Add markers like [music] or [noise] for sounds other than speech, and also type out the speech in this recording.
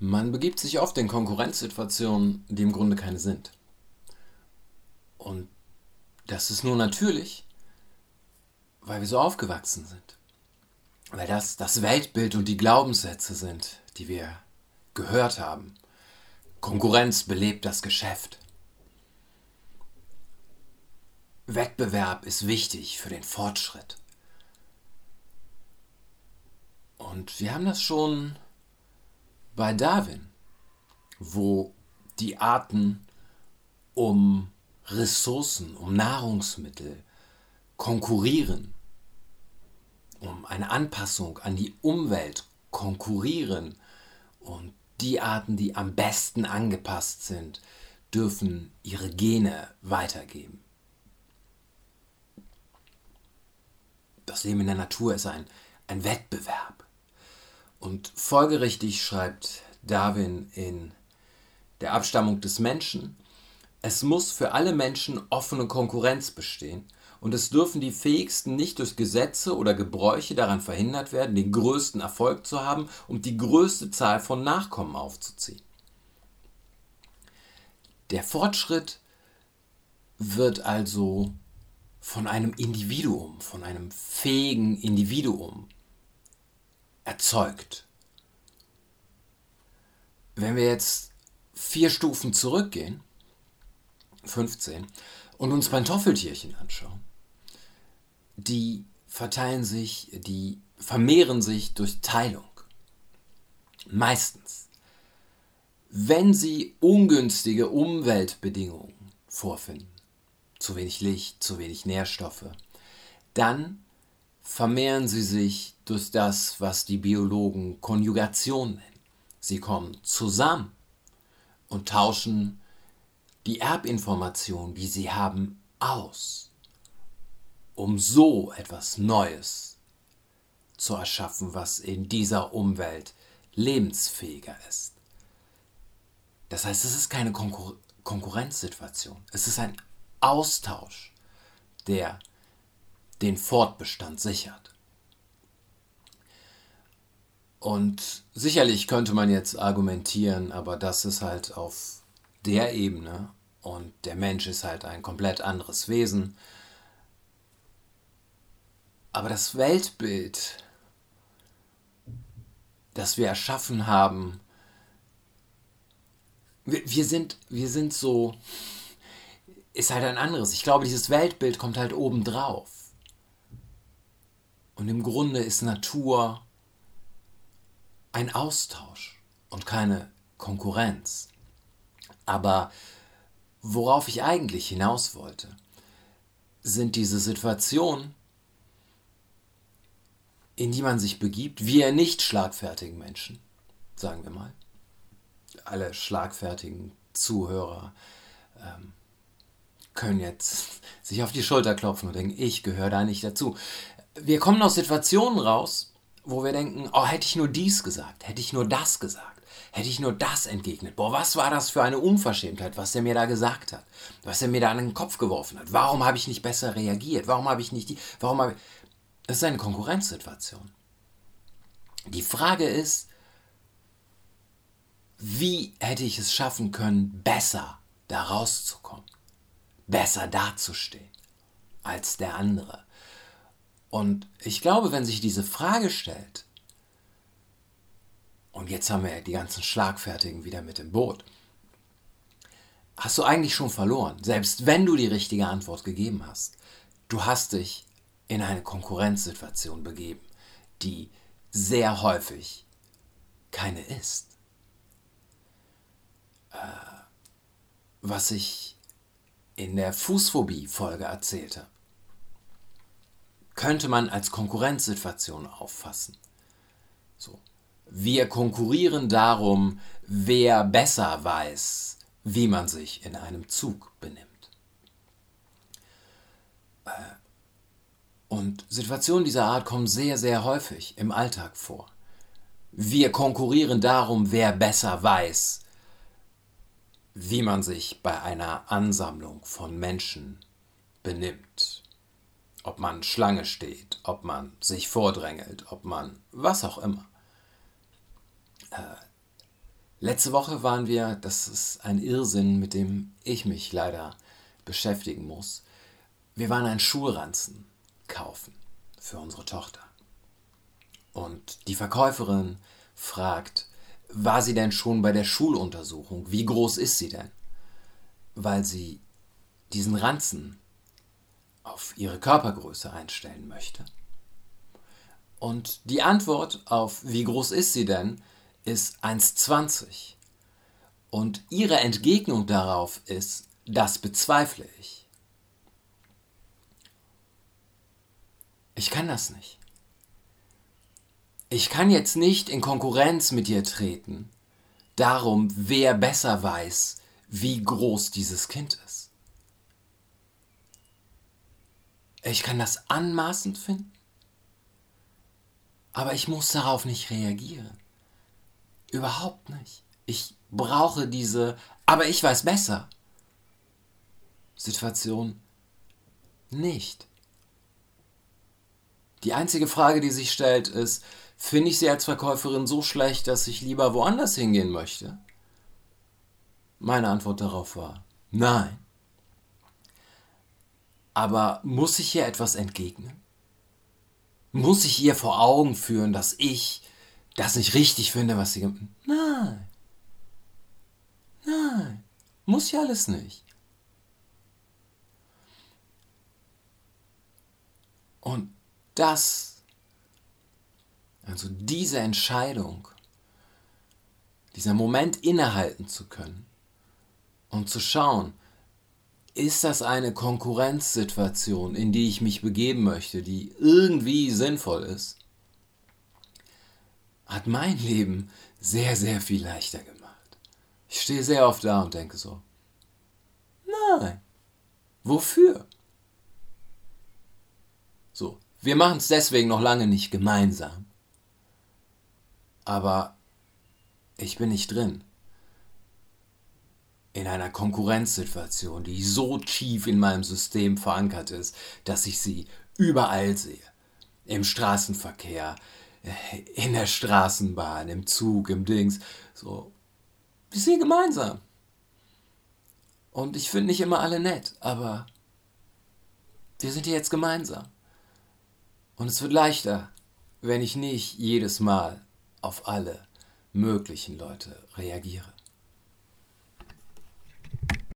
Man begibt sich oft in Konkurrenzsituationen, die im Grunde keine sind. Und das ist nur natürlich, weil wir so aufgewachsen sind. Weil das das Weltbild und die Glaubenssätze sind, die wir gehört haben. Konkurrenz belebt das Geschäft. Wettbewerb ist wichtig für den Fortschritt. Und wir haben das schon bei Darwin, wo die Arten um Ressourcen, um Nahrungsmittel konkurrieren, um eine Anpassung an die Umwelt konkurrieren und die Arten, die am besten angepasst sind, dürfen ihre Gene weitergeben. Das Leben in der Natur ist ein, ein Wettbewerb. Und folgerichtig schreibt Darwin in Der Abstammung des Menschen, es muss für alle Menschen offene Konkurrenz bestehen und es dürfen die Fähigsten nicht durch Gesetze oder Gebräuche daran verhindert werden, den größten Erfolg zu haben und die größte Zahl von Nachkommen aufzuziehen. Der Fortschritt wird also von einem Individuum, von einem fähigen Individuum erzeugt. Wenn wir jetzt vier Stufen zurückgehen, 15, und uns Pantoffeltierchen anschauen, die verteilen sich, die vermehren sich durch Teilung. Meistens. Wenn sie ungünstige Umweltbedingungen vorfinden, zu wenig Licht, zu wenig Nährstoffe, dann vermehren sie sich durch das, was die Biologen Konjugation nennen. Sie kommen zusammen und tauschen die Erbinformation, die sie haben, aus, um so etwas Neues zu erschaffen, was in dieser Umwelt lebensfähiger ist. Das heißt, es ist keine Konkur Konkurrenzsituation, es ist ein Austausch, der den Fortbestand sichert. Und sicherlich könnte man jetzt argumentieren, aber das ist halt auf der Ebene und der Mensch ist halt ein komplett anderes Wesen. Aber das Weltbild, das wir erschaffen haben, wir, wir, sind, wir sind so, ist halt ein anderes. Ich glaube, dieses Weltbild kommt halt obendrauf. Und im Grunde ist Natur ein Austausch und keine Konkurrenz. Aber worauf ich eigentlich hinaus wollte, sind diese Situationen, in die man sich begibt, wir nicht schlagfertigen Menschen, sagen wir mal. Alle schlagfertigen Zuhörer ähm, können jetzt [laughs] sich auf die Schulter klopfen und denken, ich gehöre da nicht dazu. Wir kommen aus Situationen raus, wo wir denken, oh, hätte ich nur dies gesagt, hätte ich nur das gesagt, hätte ich nur das entgegnet. Boah, was war das für eine Unverschämtheit, was er mir da gesagt hat, was er mir da an den Kopf geworfen hat. Warum habe ich nicht besser reagiert? Warum habe ich nicht die, warum habe ich... Es ist eine Konkurrenzsituation. Die Frage ist, wie hätte ich es schaffen können, besser da rauszukommen? besser dazustehen als der andere. Und ich glaube, wenn sich diese Frage stellt, und jetzt haben wir die ganzen Schlagfertigen wieder mit im Boot, hast du eigentlich schon verloren, selbst wenn du die richtige Antwort gegeben hast. Du hast dich in eine Konkurrenzsituation begeben, die sehr häufig keine ist. Äh, was ich in der Fußphobie-Folge erzählte, könnte man als Konkurrenzsituation auffassen. So. Wir konkurrieren darum, wer besser weiß, wie man sich in einem Zug benimmt. Äh, und Situationen dieser Art kommen sehr, sehr häufig im Alltag vor. Wir konkurrieren darum, wer besser weiß, wie man sich bei einer Ansammlung von Menschen benimmt. Man Schlange steht, ob man sich vordrängelt, ob man was auch immer. Äh, Letzte Woche waren wir, das ist ein Irrsinn, mit dem ich mich leider beschäftigen muss. Wir waren einen Schulranzen kaufen für unsere Tochter. Und die Verkäuferin fragt, war sie denn schon bei der Schuluntersuchung? Wie groß ist sie denn? Weil sie diesen Ranzen auf ihre Körpergröße einstellen möchte. Und die Antwort auf wie groß ist sie denn ist 1,20. Und ihre Entgegnung darauf ist, das bezweifle ich. Ich kann das nicht. Ich kann jetzt nicht in Konkurrenz mit dir treten, darum, wer besser weiß, wie groß dieses Kind ist. Ich kann das anmaßend finden, aber ich muss darauf nicht reagieren. Überhaupt nicht. Ich brauche diese, aber ich weiß besser. Situation nicht. Die einzige Frage, die sich stellt, ist, finde ich sie als Verkäuferin so schlecht, dass ich lieber woanders hingehen möchte? Meine Antwort darauf war, nein. Aber muss ich ihr etwas entgegnen? Muss ich ihr vor Augen führen, dass ich das nicht richtig finde, was sie gemacht Nein. Nein. Muss ja alles nicht. Und das, also diese Entscheidung, dieser Moment innehalten zu können und zu schauen, ist das eine Konkurrenzsituation, in die ich mich begeben möchte, die irgendwie sinnvoll ist? hat mein Leben sehr, sehr viel leichter gemacht. Ich stehe sehr oft da und denke so, nein, wofür? So, wir machen es deswegen noch lange nicht gemeinsam. Aber ich bin nicht drin. In einer Konkurrenzsituation, die so tief in meinem System verankert ist, dass ich sie überall sehe. Im Straßenverkehr, in der Straßenbahn, im Zug, im Dings. So, wir sind gemeinsam. Und ich finde nicht immer alle nett, aber wir sind hier jetzt gemeinsam. Und es wird leichter, wenn ich nicht jedes Mal auf alle möglichen Leute reagiere.